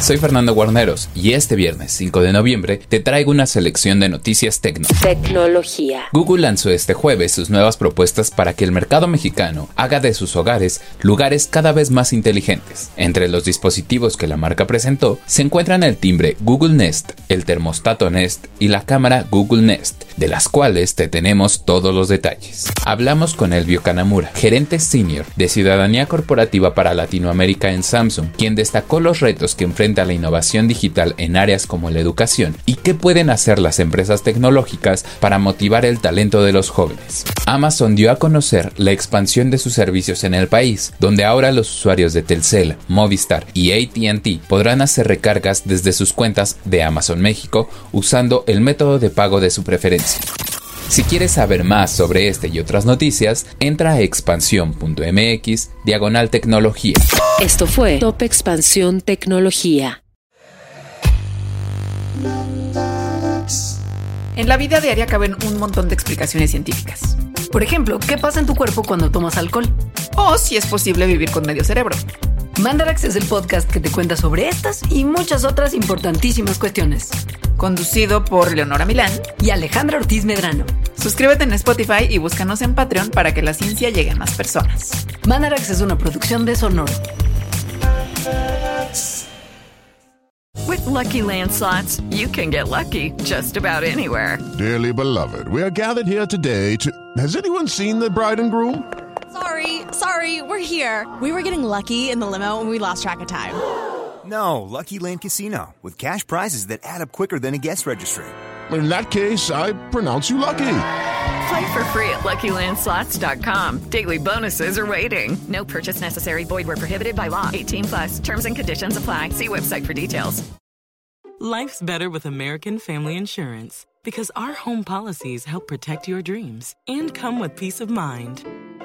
Soy Fernando Guarneros y este viernes 5 de noviembre te traigo una selección de noticias tecno. Tecnología. Google lanzó este jueves sus nuevas propuestas para que el mercado mexicano haga de sus hogares lugares cada vez más inteligentes. Entre los dispositivos que la marca presentó se encuentran el timbre Google Nest, el termostato Nest y la cámara Google Nest, de las cuales te tenemos todos los detalles. Hablamos con Elvio Kanamura, gerente senior de Ciudadanía Corporativa para Latinoamérica en Samsung, quien destacó los retos que enfrenta a la innovación digital en áreas como la educación y qué pueden hacer las empresas tecnológicas para motivar el talento de los jóvenes. Amazon dio a conocer la expansión de sus servicios en el país, donde ahora los usuarios de Telcel, Movistar y ATT podrán hacer recargas desde sus cuentas de Amazon México usando el método de pago de su preferencia. Si quieres saber más sobre este y otras noticias, entra a expansión.mx diagonal tecnología. Esto fue Top Expansión Tecnología. En la vida diaria caben un montón de explicaciones científicas. Por ejemplo, ¿qué pasa en tu cuerpo cuando tomas alcohol? O si es posible vivir con medio cerebro. Mandarax es el podcast que te cuenta sobre estas y muchas otras importantísimas cuestiones. Conducido por Leonora Milán y Alejandra Ortiz Medrano. Suscríbete en Spotify y búscanos en Patreon para que la ciencia llegue a más personas. Mandarax es una producción de Sonoro. With lucky landslots, you can get lucky just about anywhere. Dearly beloved, we are gathered here today to. Has anyone seen the bride and groom? Sorry, sorry, we're here. We were getting lucky in the limo and we lost track of time. No, Lucky Land Casino, with cash prizes that add up quicker than a guest registry. In that case, I pronounce you lucky. Play for free at LuckyLandSlots.com. Daily bonuses are waiting. No purchase necessary. Void where prohibited by law. 18 plus. Terms and conditions apply. See website for details. Life's better with American Family Insurance because our home policies help protect your dreams and come with peace of mind.